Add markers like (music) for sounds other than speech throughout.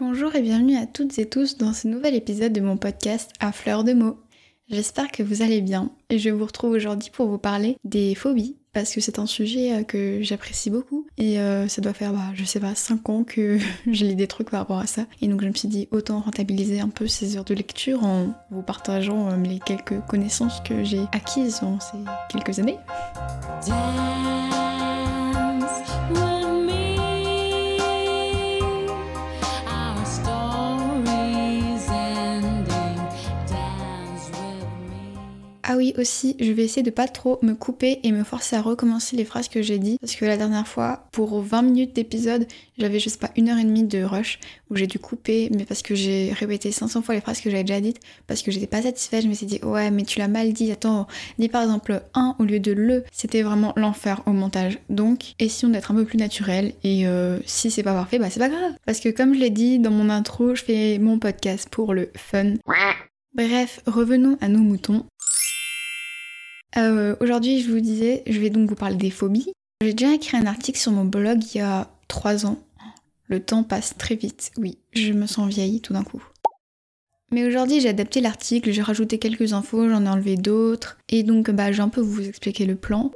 Bonjour et bienvenue à toutes et tous dans ce nouvel épisode de mon podcast à fleur de mots. J'espère que vous allez bien et je vous retrouve aujourd'hui pour vous parler des phobies parce que c'est un sujet euh, que j'apprécie beaucoup et euh, ça doit faire, bah, je sais pas, 5 ans que (laughs) je lis des trucs par rapport à ça et donc je me suis dit autant rentabiliser un peu ces heures de lecture en vous partageant euh, les quelques connaissances que j'ai acquises en ces quelques années. Ah oui, aussi, je vais essayer de pas trop me couper et me forcer à recommencer les phrases que j'ai dit. Parce que la dernière fois, pour 20 minutes d'épisode, j'avais, je sais pas, une heure et demie de rush où j'ai dû couper, mais parce que j'ai répété 500 fois les phrases que j'avais déjà dites, parce que j'étais pas satisfaite, je me suis dit, ouais, mais tu l'as mal dit, attends, dis par exemple un au lieu de le. C'était vraiment l'enfer au montage. Donc, essayons d'être un peu plus naturel et euh, si c'est pas parfait, bah c'est pas grave. Parce que comme je l'ai dit dans mon intro, je fais mon podcast pour le fun. Bref, revenons à nos moutons. Euh, aujourd'hui, je vous disais, je vais donc vous parler des phobies. J'ai déjà écrit un article sur mon blog il y a 3 ans. Le temps passe très vite, oui, je me sens vieille tout d'un coup. Mais aujourd'hui, j'ai adapté l'article, j'ai rajouté quelques infos, j'en ai enlevé d'autres, et donc bah, j'ai un peu vous expliquer le plan.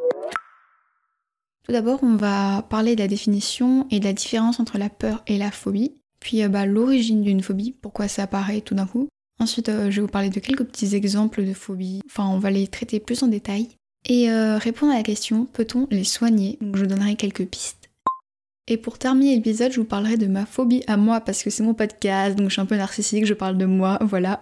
Tout d'abord, on va parler de la définition et de la différence entre la peur et la phobie, puis euh, bah, l'origine d'une phobie, pourquoi ça apparaît tout d'un coup, Ensuite, euh, je vais vous parler de quelques petits exemples de phobies. Enfin, on va les traiter plus en détail. Et euh, répondre à la question, peut-on les soigner? Donc, je donnerai quelques pistes. Et pour terminer l'épisode, je vous parlerai de ma phobie à moi, parce que c'est mon podcast, donc je suis un peu narcissique, je parle de moi, (laughs) voilà.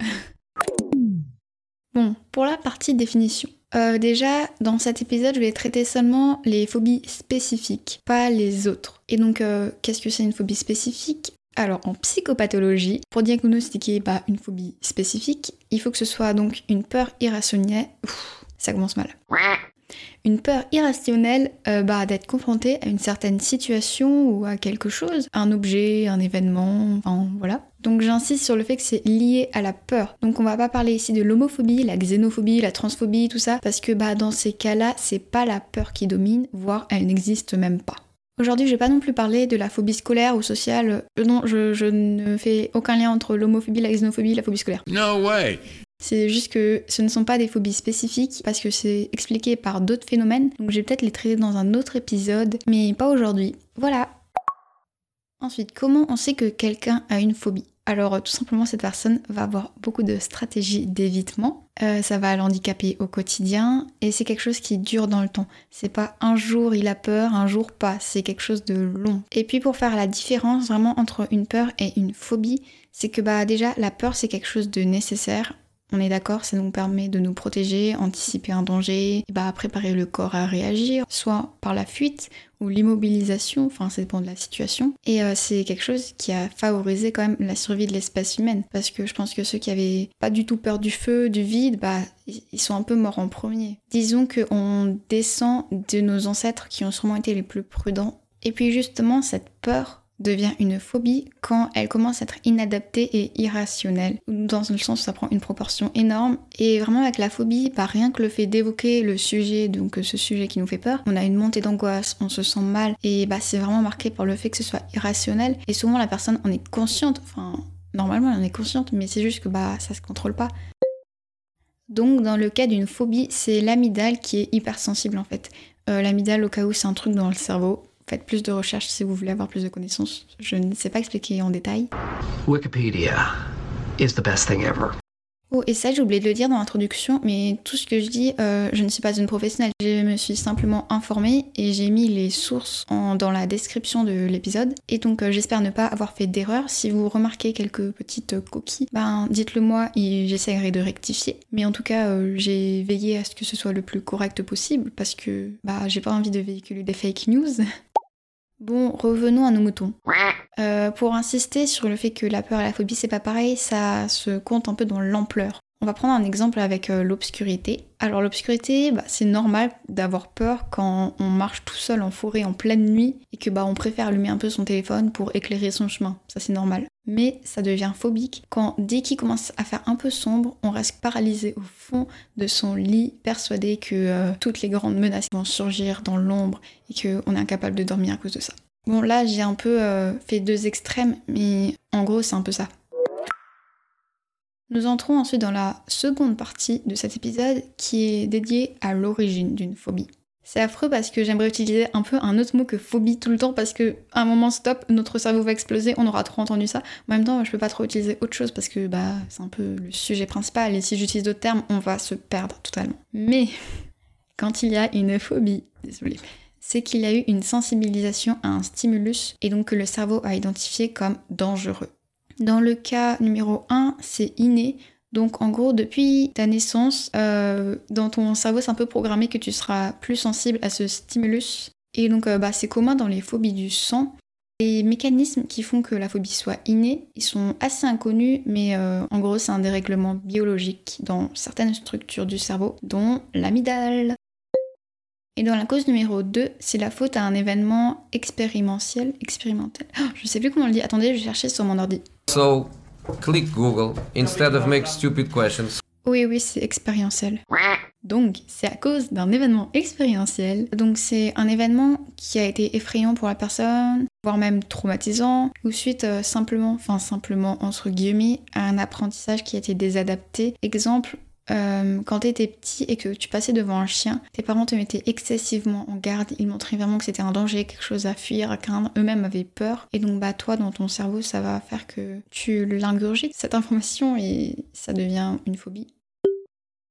Bon, pour la partie définition. Euh, déjà, dans cet épisode, je vais traiter seulement les phobies spécifiques, pas les autres. Et donc, qu'est-ce que c'est une phobie spécifique? Alors en psychopathologie, pour diagnostiquer bah, une phobie spécifique, il faut que ce soit donc une peur irrationnelle. ça commence mal. Une peur irrationnelle euh, bah, d'être confronté à une certaine situation ou à quelque chose, un objet, un événement, enfin voilà. Donc j'insiste sur le fait que c'est lié à la peur. Donc on va pas parler ici de l'homophobie, la xénophobie, la transphobie, tout ça, parce que bah dans ces cas-là, c'est pas la peur qui domine, voire elle n'existe même pas. Aujourd'hui, je vais pas non plus parler de la phobie scolaire ou sociale. Euh, non, je, ne fais aucun lien entre l'homophobie, la xénophobie et la phobie scolaire. No way! C'est juste que ce ne sont pas des phobies spécifiques parce que c'est expliqué par d'autres phénomènes. Donc je vais peut-être les traiter dans un autre épisode, mais pas aujourd'hui. Voilà. Ensuite, comment on sait que quelqu'un a une phobie? Alors tout simplement cette personne va avoir beaucoup de stratégies d'évitement, euh, ça va l'handicaper au quotidien et c'est quelque chose qui dure dans le temps. C'est pas un jour il a peur, un jour pas, c'est quelque chose de long. Et puis pour faire la différence vraiment entre une peur et une phobie, c'est que bah déjà la peur c'est quelque chose de nécessaire, on est d'accord, ça nous permet de nous protéger, anticiper un danger, et bah, préparer le corps à réagir, soit par la fuite ou l'immobilisation, enfin ça dépend de la situation. Et euh, c'est quelque chose qui a favorisé quand même la survie de l'espèce humaine, parce que je pense que ceux qui avaient pas du tout peur du feu, du vide, bah ils sont un peu morts en premier. Disons qu'on descend de nos ancêtres qui ont sûrement été les plus prudents. Et puis justement cette peur devient une phobie quand elle commence à être inadaptée et irrationnelle, dans le sens ça prend une proportion énorme. Et vraiment avec la phobie, par rien que le fait d'évoquer le sujet, donc ce sujet qui nous fait peur, on a une montée d'angoisse, on se sent mal, et bah c'est vraiment marqué par le fait que ce soit irrationnel. Et souvent la personne en est consciente, enfin normalement elle en est consciente, mais c'est juste que bah ça se contrôle pas. Donc dans le cas d'une phobie, c'est l'amygdale qui est hypersensible en fait. Euh, l'amygdale au cas où c'est un truc dans le cerveau, Faites plus de recherches si vous voulez avoir plus de connaissances. Je ne sais pas expliquer en détail. Wikipedia is the best thing ever. Oh, et ça, j'ai oublié de le dire dans l'introduction, mais tout ce que je dis, euh, je ne suis pas une professionnelle. Je me suis simplement informée et j'ai mis les sources dans la description de l'épisode. Et donc, euh, j'espère ne pas avoir fait d'erreur. Si vous remarquez quelques petites coquilles, ben, dites-le moi et j'essaierai de rectifier. Mais en tout cas, euh, j'ai veillé à ce que ce soit le plus correct possible parce que bah, j'ai pas envie de véhiculer des fake news. (laughs) Bon, revenons à nos moutons. Euh, pour insister sur le fait que la peur et la phobie c'est pas pareil, ça se compte un peu dans l'ampleur. On va prendre un exemple avec euh, l'obscurité. Alors l'obscurité, bah, c'est normal d'avoir peur quand on marche tout seul en forêt en pleine nuit et que bah, on préfère allumer un peu son téléphone pour éclairer son chemin. Ça c'est normal. Mais ça devient phobique quand dès qu'il commence à faire un peu sombre, on reste paralysé au fond de son lit, persuadé que euh, toutes les grandes menaces vont surgir dans l'ombre et qu'on est incapable de dormir à cause de ça. Bon là j'ai un peu euh, fait deux extrêmes, mais en gros c'est un peu ça. Nous entrons ensuite dans la seconde partie de cet épisode qui est dédiée à l'origine d'une phobie. C'est affreux parce que j'aimerais utiliser un peu un autre mot que phobie tout le temps parce que un moment stop, notre cerveau va exploser, on aura trop entendu ça. En même temps, je peux pas trop utiliser autre chose parce que bah c'est un peu le sujet principal et si j'utilise d'autres termes, on va se perdre totalement. Mais quand il y a une phobie, désolé, c'est qu'il y a eu une sensibilisation à un stimulus et donc que le cerveau a identifié comme dangereux. Dans le cas numéro 1, c'est inné, donc en gros, depuis ta naissance, euh, dans ton cerveau, c'est un peu programmé que tu seras plus sensible à ce stimulus. Et donc euh, bah, c'est commun dans les phobies du sang. Les mécanismes qui font que la phobie soit innée, ils sont assez inconnus, mais euh, en gros c'est un dérèglement biologique dans certaines structures du cerveau, dont l'amygdale. Et dans la cause numéro 2, c'est la faute à un événement expérimentiel. Expérimental. Oh, je sais plus comment on le dit. Attendez, je vais chercher sur mon ordi. Click Google instead of make stupid questions. Oui, oui, c'est expérientiel. Donc, c'est à cause d'un événement expérientiel. Donc, c'est un événement qui a été effrayant pour la personne, voire même traumatisant, ou suite euh, simplement, enfin simplement entre guillemets, à un apprentissage qui a été désadapté. Exemple, euh, quand tu étais petit et que tu passais devant un chien, tes parents te mettaient excessivement en garde, ils montraient vraiment que c'était un danger, quelque chose à fuir, à craindre, eux-mêmes avaient peur. Et donc bah toi dans ton cerveau ça va faire que tu l'ingurgites cette information et ça devient une phobie.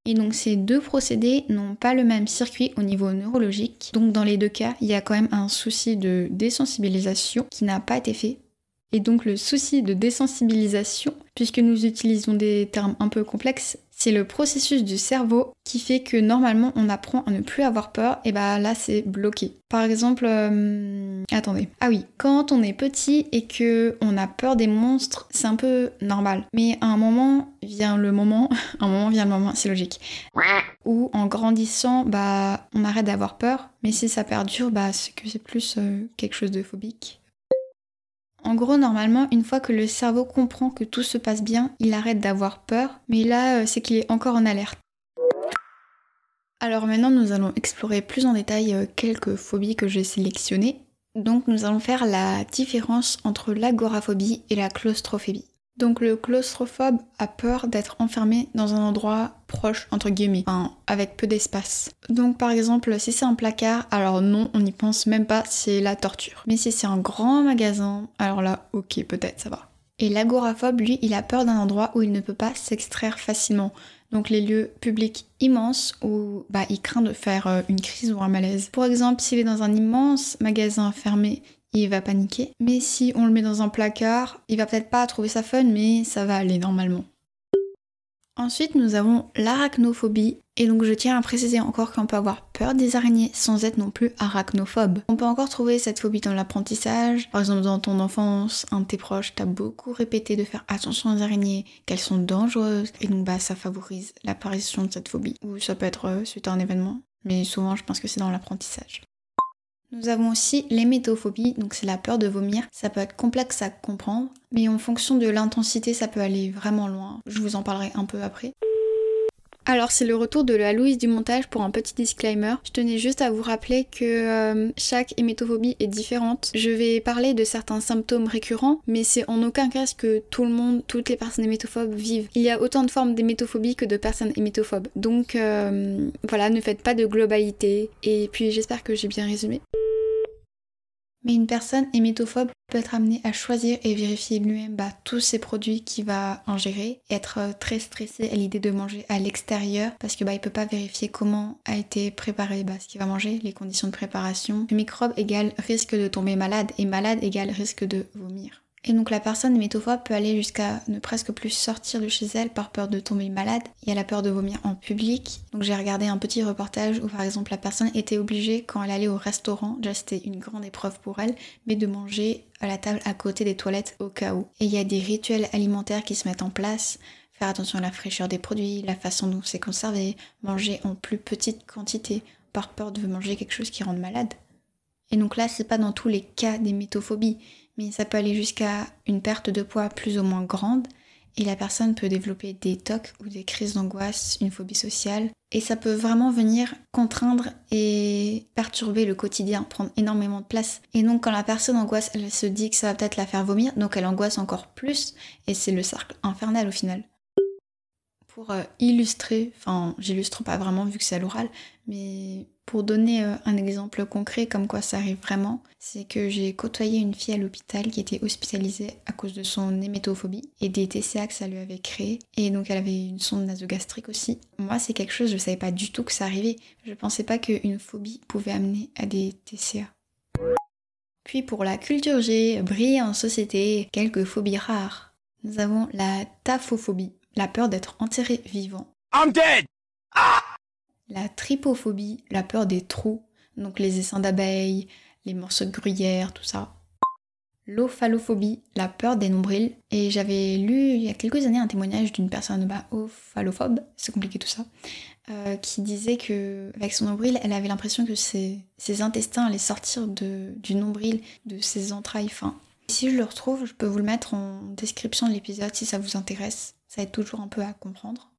Et donc ces deux procédés n'ont pas le même circuit au niveau neurologique. Donc dans les deux cas, il y a quand même un souci de désensibilisation qui n'a pas été fait et donc le souci de désensibilisation, puisque nous utilisons des termes un peu complexes, c'est le processus du cerveau qui fait que normalement on apprend à ne plus avoir peur, et bah là c'est bloqué. Par exemple, euh, attendez. Ah oui, quand on est petit et que on a peur des monstres, c'est un peu normal. Mais à un moment vient le moment, (laughs) un moment vient le moment, c'est logique. Ou en grandissant, bah on arrête d'avoir peur. Mais si ça perdure, bah c'est que c'est plus euh, quelque chose de phobique. En gros, normalement, une fois que le cerveau comprend que tout se passe bien, il arrête d'avoir peur, mais là, euh, c'est qu'il est encore en alerte. Alors maintenant, nous allons explorer plus en détail euh, quelques phobies que j'ai sélectionnées. Donc nous allons faire la différence entre l'agoraphobie et la claustrophobie. Donc le claustrophobe a peur d'être enfermé dans un endroit proche, entre guillemets, avec peu d'espace. Donc par exemple, si c'est un placard, alors non, on n'y pense même pas, c'est la torture. Mais si c'est un grand magasin, alors là, ok, peut-être ça va. Et l'agoraphobe, lui, il a peur d'un endroit où il ne peut pas s'extraire facilement. Donc les lieux publics immenses où bah, il craint de faire euh, une crise ou un malaise. Pour exemple, s'il est dans un immense magasin fermé, il va paniquer. Mais si on le met dans un placard, il va peut-être pas trouver ça fun, mais ça va aller normalement. Ensuite, nous avons l'arachnophobie. Et donc, je tiens à préciser encore qu'on peut avoir peur des araignées sans être non plus arachnophobe. On peut encore trouver cette phobie dans l'apprentissage. Par exemple, dans ton enfance, un de tes proches t'a beaucoup répété de faire attention aux araignées, qu'elles sont dangereuses. Et donc, bah, ça favorise l'apparition de cette phobie. Ou ça peut être euh, suite à un événement. Mais souvent, je pense que c'est dans l'apprentissage. Nous avons aussi l'hémétophobie, donc c'est la peur de vomir. Ça peut être complexe à comprendre, mais en fonction de l'intensité, ça peut aller vraiment loin. Je vous en parlerai un peu après. Alors c'est le retour de la Louise du montage pour un petit disclaimer. Je tenais juste à vous rappeler que euh, chaque hémétophobie est différente. Je vais parler de certains symptômes récurrents, mais c'est en aucun cas ce que tout le monde, toutes les personnes hémétophobes vivent. Il y a autant de formes d'hémétophobie que de personnes hémétophobes. Donc euh, voilà, ne faites pas de globalité. Et puis j'espère que j'ai bien résumé. Mais une personne hémétophobe peut être amenée à choisir et vérifier lui-même bah, tous ces produits qu'il va ingérer, être euh, très stressé à l'idée de manger à l'extérieur parce que bah, il peut pas vérifier comment a été préparé bah, ce qu'il va manger, les conditions de préparation. Le microbe égale risque de tomber malade et malade égale risque de vomir. Et donc la personne hémétophobe peut aller jusqu'à ne presque plus sortir de chez elle par peur de tomber malade. Il y a la peur de vomir en public. Donc j'ai regardé un petit reportage où par exemple la personne était obligée quand elle allait au restaurant, déjà c'était une grande épreuve pour elle, mais de manger à la table à côté des toilettes au cas où. Et il y a des rituels alimentaires qui se mettent en place. Faire attention à la fraîcheur des produits, la façon dont c'est conservé, manger en plus petite quantité par peur de manger quelque chose qui rende malade. Et donc là, c'est pas dans tous les cas d'hémétophobie mais ça peut aller jusqu'à une perte de poids plus ou moins grande. et la personne peut développer des tocs ou des crises d'angoisse, une phobie sociale. Et ça peut vraiment venir contraindre et perturber le quotidien, prendre énormément de place. Et donc quand la personne angoisse, elle se dit que ça va peut-être la faire vomir, donc elle angoisse encore plus, et c'est le cercle infernal au final. Pour euh, illustrer, enfin j'illustre pas vraiment vu que c'est à l'oral, mais pour donner euh, un exemple concret comme quoi ça arrive vraiment, c'est que j'ai côtoyé une fille à l'hôpital qui était hospitalisée à cause de son hémétophobie et des TCA que ça lui avait créé. Et donc elle avait une sonde nasogastrique aussi. Moi, c'est quelque chose, je savais pas du tout que ça arrivait. Je pensais pas qu'une phobie pouvait amener à des TCA. Puis pour la culture G, briller en société, quelques phobies rares. Nous avons la taphophobie, la peur d'être enterré vivant. I'm dead! La trypophobie, la peur des trous, donc les essaims d'abeilles, les morceaux de gruyère, tout ça. L'ophalophobie, la peur des nombrils. Et j'avais lu il y a quelques années un témoignage d'une personne bah, ophalophobe, c'est compliqué tout ça, euh, qui disait que avec son nombril, elle avait l'impression que ses, intestins allaient sortir de, du nombril, de ses entrailles fins. Si je le retrouve, je peux vous le mettre en description de l'épisode si ça vous intéresse. Ça aide toujours un peu à comprendre.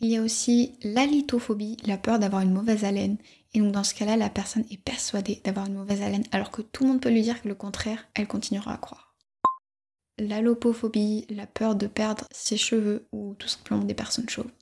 Il y a aussi l'alitophobie, la peur d'avoir une mauvaise haleine. Et donc dans ce cas-là, la personne est persuadée d'avoir une mauvaise haleine, alors que tout le monde peut lui dire que le contraire, elle continuera à croire. L'allopophobie, la peur de perdre ses cheveux ou tout simplement des personnes chauves.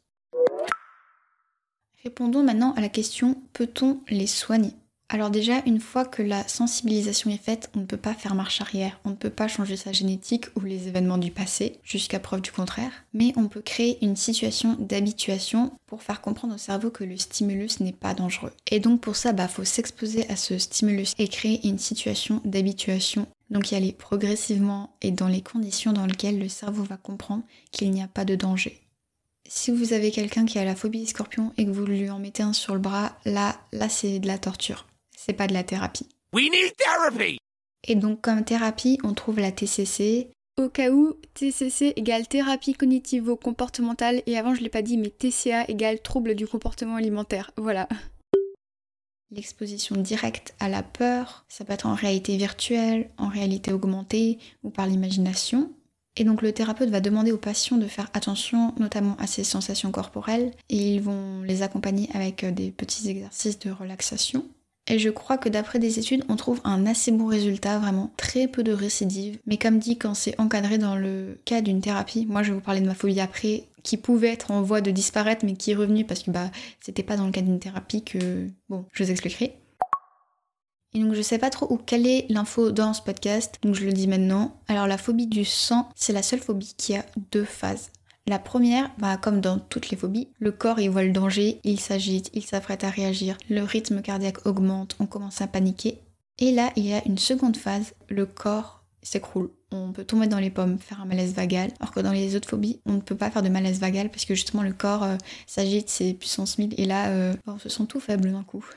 Répondons maintenant à la question peut-on les soigner? Alors déjà, une fois que la sensibilisation est faite, on ne peut pas faire marche arrière, on ne peut pas changer sa génétique ou les événements du passé, jusqu'à preuve du contraire, mais on peut créer une situation d'habituation pour faire comprendre au cerveau que le stimulus n'est pas dangereux. Et donc pour ça, bah faut s'exposer à ce stimulus et créer une situation d'habituation. Donc y aller progressivement et dans les conditions dans lesquelles le cerveau va comprendre qu'il n'y a pas de danger. Si vous avez quelqu'un qui a la phobie des scorpions et que vous lui en mettez un sur le bras, là, là c'est de la torture c'est pas de la thérapie. We need therapy! Et donc comme thérapie, on trouve la TCC. Au cas où, TCC égale thérapie cognitivo-comportementale, et avant je l'ai pas dit, mais TCA égale trouble du comportement alimentaire. Voilà. L'exposition directe à la peur, ça peut être en réalité virtuelle, en réalité augmentée ou par l'imagination. Et donc le thérapeute va demander aux patients de faire attention notamment à ces sensations corporelles et ils vont les accompagner avec des petits exercices de relaxation. Et je crois que d'après des études, on trouve un assez bon résultat, vraiment très peu de récidives. Mais comme dit, quand c'est encadré dans le cas d'une thérapie, moi je vais vous parler de ma phobie après, qui pouvait être en voie de disparaître, mais qui est revenue parce que bah c'était pas dans le cas d'une thérapie que. Bon, je vous expliquerai. Et donc je sais pas trop où est l'info dans ce podcast, donc je le dis maintenant. Alors la phobie du sang, c'est la seule phobie qui a deux phases. La première, bah, comme dans toutes les phobies, le corps il voit le danger, il s'agite, il s'apprête à réagir, le rythme cardiaque augmente, on commence à paniquer. Et là, il y a une seconde phase, le corps s'écroule. On peut tomber dans les pommes, faire un malaise vagal, alors que dans les autres phobies, on ne peut pas faire de malaise vagal parce que justement le corps euh, s'agite, c'est puissance 1000, et là, euh, on se sent tout faible d'un coup.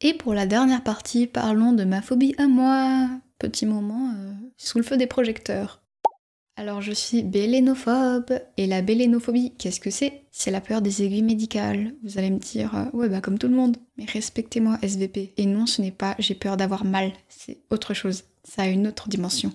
Et pour la dernière partie, parlons de ma phobie à moi. Petit moment euh, sous le feu des projecteurs. Alors je suis bélénophobe et la bélénophobie, qu'est-ce que c'est? C'est la peur des aiguilles médicales. Vous allez me dire euh, ouais bah comme tout le monde, mais respectez-moi SVP. Et non, ce n'est pas j'ai peur d'avoir mal, c'est autre chose. Ça a une autre dimension.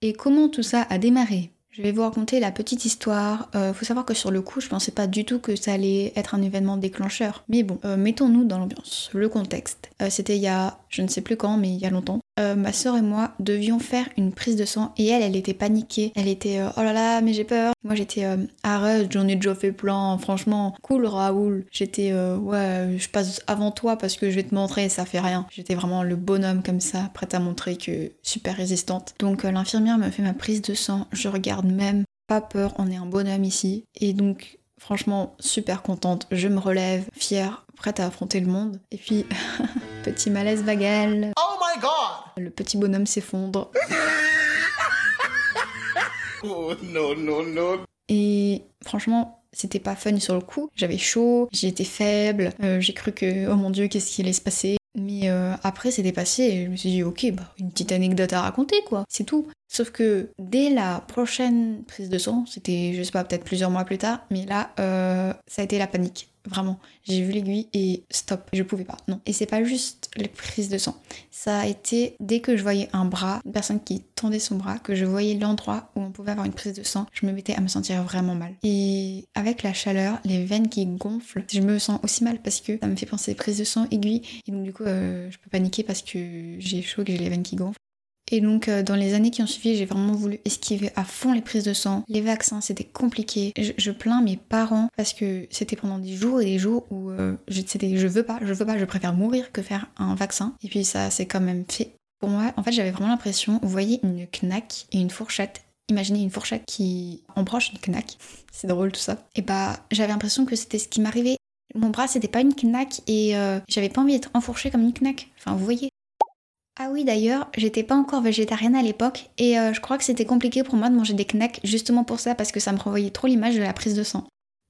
Et comment tout ça a démarré? Je vais vous raconter la petite histoire. Euh, faut savoir que sur le coup, je pensais pas du tout que ça allait être un événement déclencheur. Mais bon, euh, mettons-nous dans l'ambiance, le contexte. C'était il y a, je ne sais plus quand, mais il y a longtemps. Euh, ma soeur et moi devions faire une prise de sang et elle, elle était paniquée. Elle était euh, oh là là, mais j'ai peur. Moi j'étais euh, arrête, j'en ai déjà fait plein. Franchement, cool Raoul. J'étais ouais, je passe avant toi parce que je vais te montrer, ça fait rien. J'étais vraiment le bonhomme comme ça, prête à montrer que super résistante. Donc l'infirmière me fait ma prise de sang. Je regarde même, pas peur, on est un bonhomme ici. Et donc Franchement, super contente. Je me relève, fière, prête à affronter le monde. Et puis, (laughs) petit malaise vagal. Oh my god! Le petit bonhomme s'effondre. (laughs) oh non, non, non. Et franchement, c'était pas fun sur le coup. J'avais chaud, j'étais faible, euh, j'ai cru que, oh mon dieu, qu'est-ce qui allait se passer? Mais euh, après, c'est dépassé et je me suis dit, ok, bah, une petite anecdote à raconter, quoi, c'est tout. Sauf que dès la prochaine prise de sang, c'était, je sais pas, peut-être plusieurs mois plus tard, mais là, euh, ça a été la panique. Vraiment, j'ai vu l'aiguille et stop, je pouvais pas. Non. Et c'est pas juste les prises de sang. Ça a été dès que je voyais un bras, une personne qui tendait son bras, que je voyais l'endroit où on pouvait avoir une prise de sang, je me mettais à me sentir vraiment mal. Et avec la chaleur, les veines qui gonflent, je me sens aussi mal parce que ça me fait penser prise de sang, aiguille. Et donc du coup, euh, je peux paniquer parce que j'ai chaud, que j'ai les veines qui gonflent. Et donc, euh, dans les années qui ont suivi, j'ai vraiment voulu esquiver à fond les prises de sang. Les vaccins, c'était compliqué. Je, plains mes parents parce que c'était pendant des jours et des jours où euh, c'était je veux pas, je veux pas, je préfère mourir que faire un vaccin. Et puis ça s'est quand même fait. Pour moi, en fait, j'avais vraiment l'impression, vous voyez une knack et une fourchette. Imaginez une fourchette qui embroche une knack. C'est drôle tout ça. Et bah, j'avais l'impression que c'était ce qui m'arrivait. Mon bras, c'était pas une knack et euh, j'avais pas envie d'être enfourchée comme une knack. Enfin, vous voyez. Ah oui, d'ailleurs, j'étais pas encore végétarienne à l'époque et euh, je crois que c'était compliqué pour moi de manger des knacks justement pour ça parce que ça me renvoyait trop l'image de la prise de sang.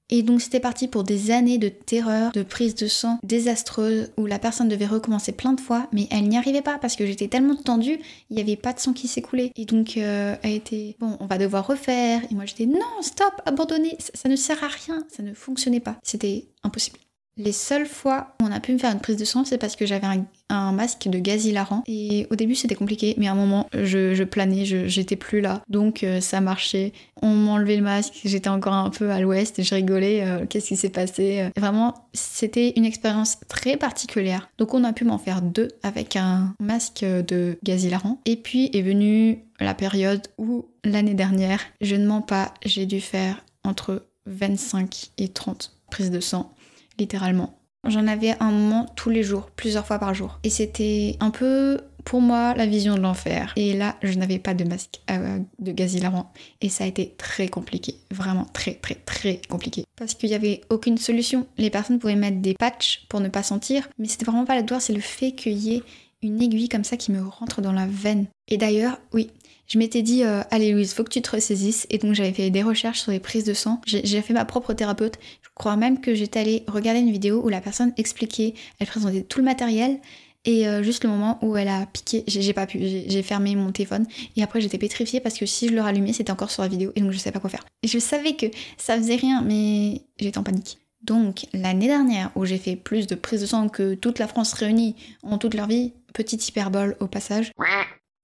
Et donc c'était parti pour des années de terreur, de prise de sang désastreuse où la personne devait recommencer plein de fois mais elle n'y arrivait pas parce que j'étais tellement tendue, il n'y avait pas de sang qui s'écoulait. Et donc euh, elle était bon, on va devoir refaire. Et moi j'étais non, stop, abandonnez, ça ne sert à rien, ça ne fonctionnait pas. C'était impossible. Les seules fois où on a pu me faire une prise de sang, c'est parce que j'avais un, masque de gaz hilarant. Et au début, c'était compliqué, mais à un moment, je, planais, j'étais plus là. Donc, euh, ça marchait. On m'enlevait le masque, j'étais encore un peu à l'ouest, je rigolais. Euh, qu'est-ce qui s'est passé euh, Vraiment, c'était une expérience très particulière. Donc, on a pu m'en faire deux avec un masque de gaz hilarant. Et puis est venue la période où, l'année dernière, je ne mens pas, j'ai dû faire entre 25 et 30 prises de sang littéralement. J'en avais un moment tous les jours, plusieurs fois par jour. Et c'était un peu pour moi la vision de l'enfer. Et là, je n'avais pas de masque euh, de gaz hilarant. Et ça a été très compliqué. Vraiment très très très compliqué. Parce qu'il n'y avait aucune solution. Les personnes pouvaient mettre des patchs pour ne pas sentir. Mais c'était vraiment pas la douleur, c'est le fait qu'il y ait une aiguille comme ça qui me rentre dans la veine. Et d'ailleurs, oui, je m'étais dit, euh, allez Louise, faut que tu te ressaisisses. Et donc j'avais fait des recherches sur les prises de sang. J'ai fait ma propre thérapeute. Crois même que j'étais allée regarder une vidéo où la personne expliquait, elle présentait tout le matériel. Et euh, juste le moment où elle a piqué, j'ai fermé mon téléphone. Et après j'étais pétrifiée parce que si je le rallumais, c'était encore sur la vidéo. Et donc je savais pas quoi faire. Je savais que ça faisait rien, mais j'étais en panique. Donc l'année dernière, où j'ai fait plus de prises de sang que toute la France réunie en toute leur vie, petite hyperbole au passage.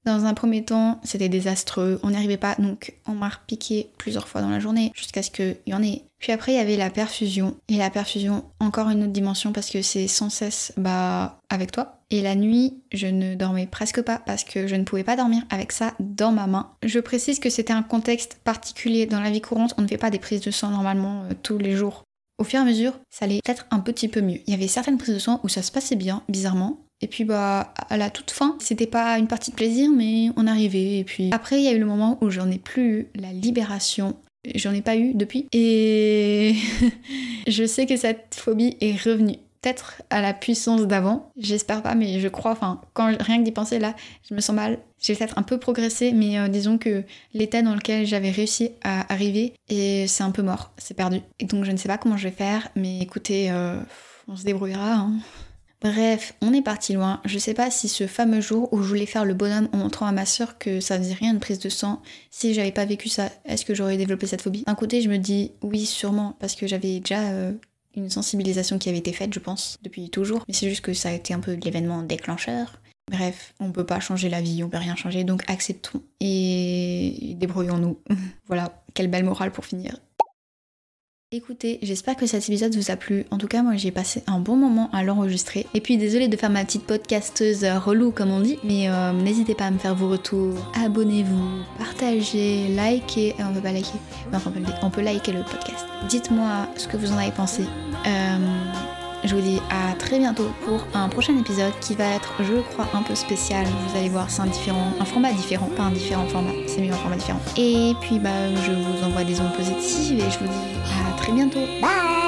Dans un premier temps, c'était désastreux, on n'y arrivait pas, donc on m'a repiqué plusieurs fois dans la journée jusqu'à ce qu'il y en ait. Puis après, il y avait la perfusion. Et la perfusion, encore une autre dimension parce que c'est sans cesse bah, avec toi. Et la nuit, je ne dormais presque pas parce que je ne pouvais pas dormir avec ça dans ma main. Je précise que c'était un contexte particulier. Dans la vie courante, on ne fait pas des prises de sang normalement euh, tous les jours. Au fur et à mesure, ça allait peut-être un petit peu mieux. Il y avait certaines prises de sang où ça se passait bien, bizarrement, et puis bah à la toute fin, c'était pas une partie de plaisir, mais on arrivait. Et puis après, il y a eu le moment où j'en ai plus eu la libération. J'en ai pas eu depuis. Et (laughs) je sais que cette phobie est revenue. Peut-être à la puissance d'avant, j'espère pas, mais je crois, enfin, quand rien que d'y penser là, je me sens mal. J'ai peut-être un peu progressé, mais euh, disons que l'état dans lequel j'avais réussi à arriver, et c'est un peu mort, c'est perdu. Et donc je ne sais pas comment je vais faire, mais écoutez, euh, on se débrouillera. Hein. Bref, on est parti loin. Je sais pas si ce fameux jour où je voulais faire le bonhomme en montrant à ma soeur que ça faisait rien de prise de sang, si j'avais pas vécu ça, est-ce que j'aurais développé cette phobie? D'un côté, je me dis oui, sûrement, parce que j'avais déjà euh, une sensibilisation qui avait été faite, je pense, depuis toujours. Mais c'est juste que ça a été un peu l'événement déclencheur. Bref, on peut pas changer la vie, on peut rien changer, donc acceptons et débrouillons-nous. (laughs) voilà, quelle belle morale pour finir. Écoutez, j'espère que cet épisode vous a plu. En tout cas, moi j'ai passé un bon moment à l'enregistrer. Et puis désolée de faire ma petite podcasteuse relou comme on dit, mais euh, n'hésitez pas à me faire vos retours. Abonnez-vous, partagez, likez. Euh, on peut pas liker. Enfin, on peut, liker le podcast. Dites-moi ce que vous en avez pensé. Euh, je vous dis à très bientôt pour un prochain épisode qui va être, je crois, un peu spécial. Vous allez voir, c'est un différent, un format différent, pas un différent format, c'est mieux un format différent. Et puis bah, je vous envoie des ondes positives et je vous dis à très bientôt. Bye